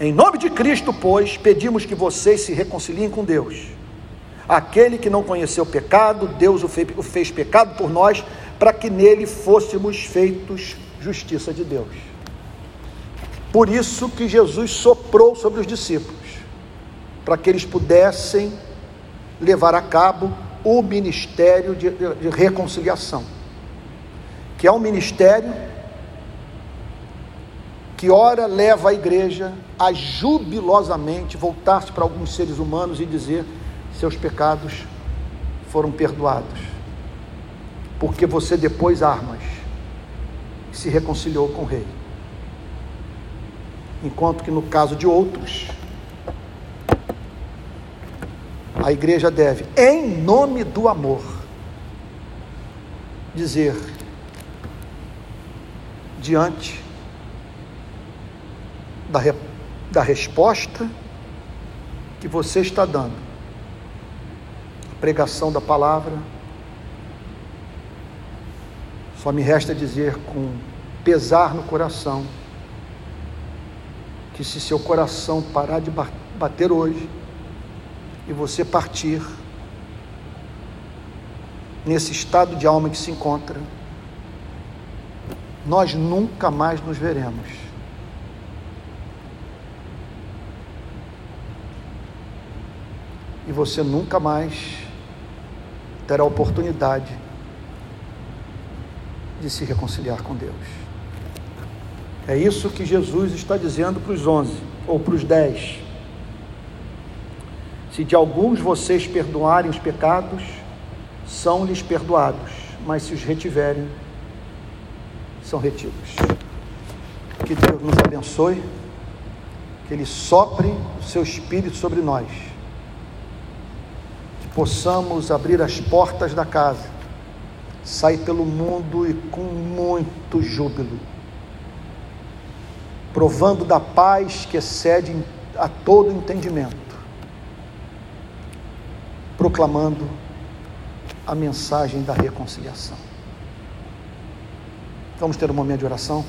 Em nome de Cristo, pois, pedimos que vocês se reconciliem com Deus. Aquele que não conheceu pecado, Deus o fez, o fez pecado por nós, para que nele fôssemos feitos justiça de Deus. Por isso que Jesus soprou sobre os discípulos, para que eles pudessem levar a cabo o ministério de, de reconciliação, que é um ministério que ora leva a igreja a jubilosamente voltar-se para alguns seres humanos e dizer: seus pecados foram perdoados, porque você depois armas se reconciliou com o rei. Enquanto que no caso de outros, a igreja deve, em nome do amor, dizer diante da, re, da resposta que você está dando, pregação da palavra, só me resta dizer com pesar no coração que se seu coração parar de bater hoje, e você partir nesse estado de alma que se encontra, nós nunca mais nos veremos. E você nunca mais terá a oportunidade de se reconciliar com Deus. É isso que Jesus está dizendo para os onze ou para os dez. Se de alguns vocês perdoarem os pecados, são-lhes perdoados, mas se os retiverem, são retidos. Que Deus nos abençoe, que Ele sopre o seu Espírito sobre nós, possamos abrir as portas da casa, sair pelo mundo e com muito júbilo, provando da paz que excede a todo entendimento proclamando a mensagem da reconciliação. Vamos ter um momento de oração?